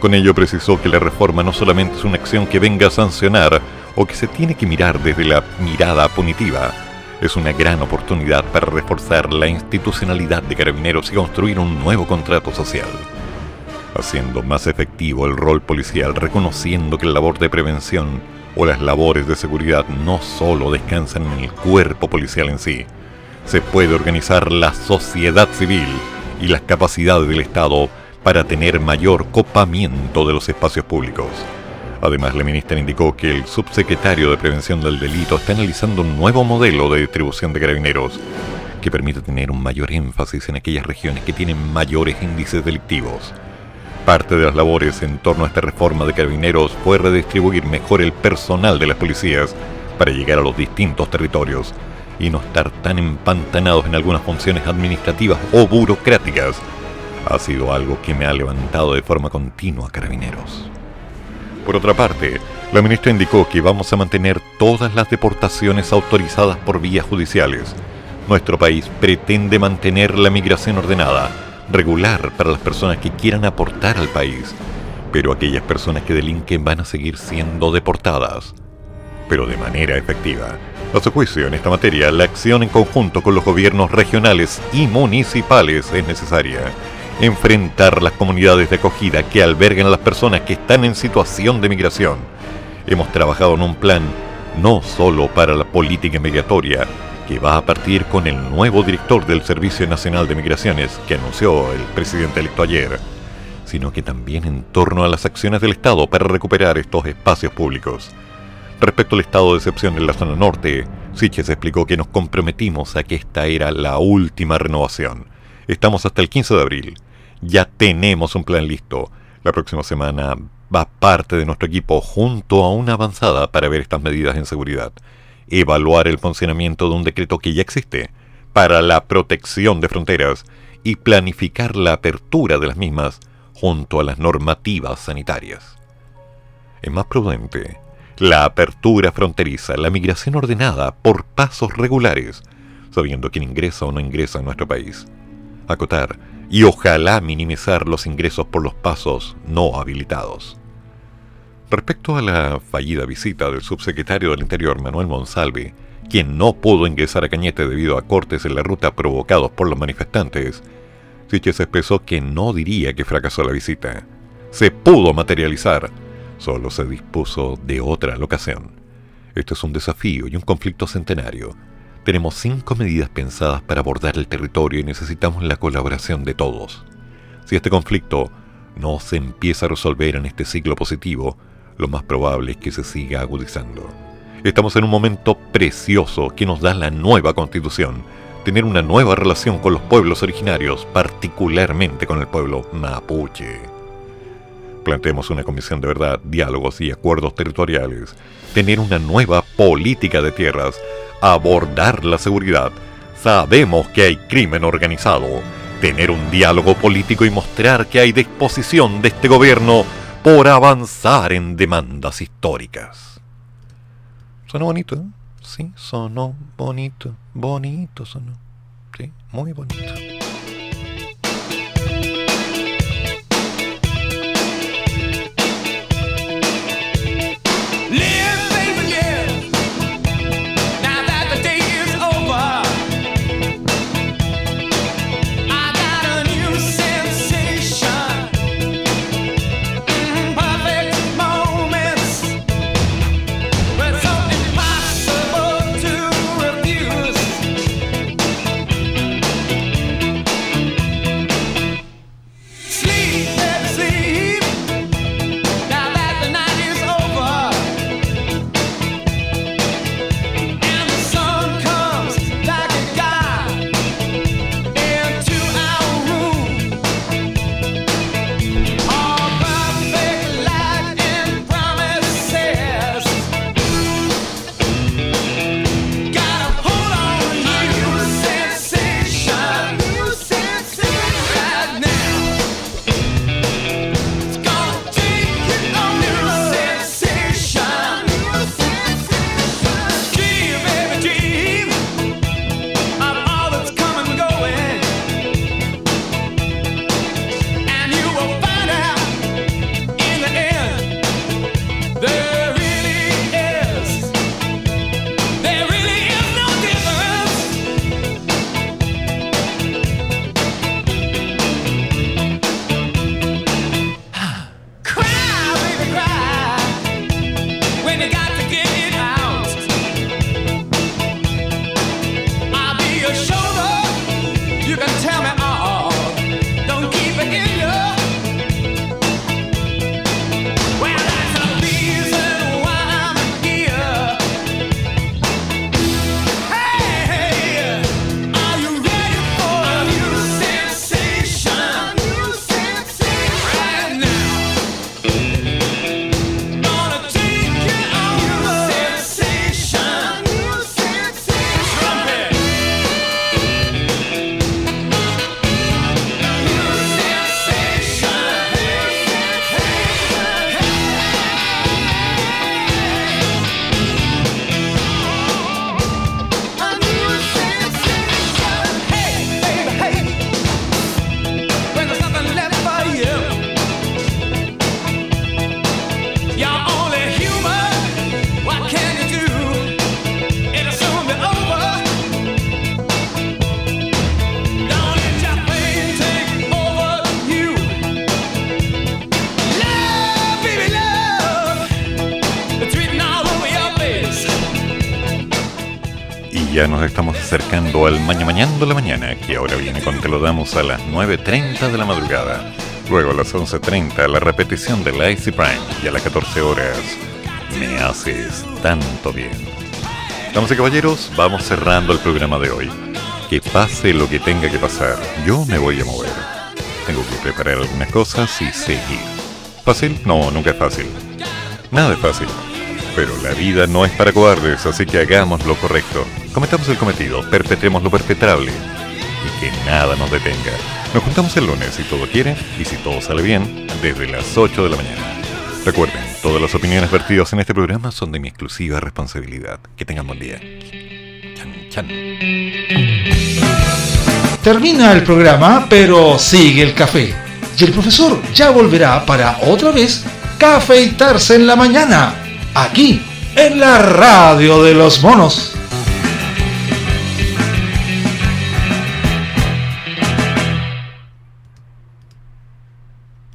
Con ello precisó que la reforma no solamente es una acción que venga a sancionar o que se tiene que mirar desde la mirada punitiva, es una gran oportunidad para reforzar la institucionalidad de carabineros y construir un nuevo contrato social. Haciendo más efectivo el rol policial, reconociendo que la labor de prevención o las labores de seguridad no solo descansan en el cuerpo policial en sí, se puede organizar la sociedad civil y las capacidades del Estado para tener mayor copamiento de los espacios públicos. Además, la ministra indicó que el subsecretario de Prevención del Delito está analizando un nuevo modelo de distribución de carabineros que permite tener un mayor énfasis en aquellas regiones que tienen mayores índices delictivos. Parte de las labores en torno a esta reforma de carabineros fue redistribuir mejor el personal de las policías para llegar a los distintos territorios y no estar tan empantanados en algunas funciones administrativas o burocráticas. Ha sido algo que me ha levantado de forma continua carabineros. Por otra parte, la ministra indicó que vamos a mantener todas las deportaciones autorizadas por vías judiciales. Nuestro país pretende mantener la migración ordenada, regular para las personas que quieran aportar al país, pero aquellas personas que delinquen van a seguir siendo deportadas, pero de manera efectiva. A su juicio, en esta materia, la acción en conjunto con los gobiernos regionales y municipales es necesaria enfrentar las comunidades de acogida que albergan a las personas que están en situación de migración. Hemos trabajado en un plan no solo para la política migratoria, que va a partir con el nuevo director del Servicio Nacional de Migraciones que anunció el presidente electo ayer, sino que también en torno a las acciones del Estado para recuperar estos espacios públicos. Respecto al estado de excepción en la zona norte, Siches explicó que nos comprometimos a que esta era la última renovación. Estamos hasta el 15 de abril. Ya tenemos un plan listo. La próxima semana va parte de nuestro equipo junto a una avanzada para ver estas medidas en seguridad. Evaluar el funcionamiento de un decreto que ya existe para la protección de fronteras y planificar la apertura de las mismas junto a las normativas sanitarias. Es más prudente la apertura fronteriza, la migración ordenada por pasos regulares, sabiendo quién ingresa o no ingresa a nuestro país. Acotar y ojalá minimizar los ingresos por los pasos no habilitados. Respecto a la fallida visita del subsecretario del Interior Manuel Monsalve, quien no pudo ingresar a Cañete debido a cortes en la ruta provocados por los manifestantes, Siches expresó que no diría que fracasó la visita. Se pudo materializar, solo se dispuso de otra locación. Esto es un desafío y un conflicto centenario. Tenemos cinco medidas pensadas para abordar el territorio y necesitamos la colaboración de todos. Si este conflicto no se empieza a resolver en este ciclo positivo, lo más probable es que se siga agudizando. Estamos en un momento precioso que nos da la nueva constitución, tener una nueva relación con los pueblos originarios, particularmente con el pueblo mapuche. Planteemos una comisión de verdad, diálogos y acuerdos territoriales, tener una nueva política de tierras, abordar la seguridad. Sabemos que hay crimen organizado, tener un diálogo político y mostrar que hay disposición de este gobierno por avanzar en demandas históricas. Sonó bonito, ¿eh? Sí, sonó bonito, bonito sonó. Sí, muy bonito. You can Te lo damos a las 9.30 de la madrugada. Luego a las 11.30 la repetición de la Prime y a las 14 horas me haces tanto bien. Damas y caballeros, vamos cerrando el programa de hoy. Que pase lo que tenga que pasar, yo me voy a mover. Tengo que preparar algunas cosas y seguir. ¿Fácil? No, nunca es fácil. Nada es fácil. Pero la vida no es para cobardes, así que hagamos lo correcto. Cometamos el cometido, perpetremos lo perpetrable. Nada nos detenga. Nos juntamos el lunes si todo quiere y si todo sale bien, desde las 8 de la mañana. Recuerden, todas las opiniones vertidas en este programa son de mi exclusiva responsabilidad. Que tengan buen día. Chan, chan. Termina el programa, pero sigue el café. Y el profesor ya volverá para otra vez cafeitarse en la mañana, aquí, en la radio de los monos.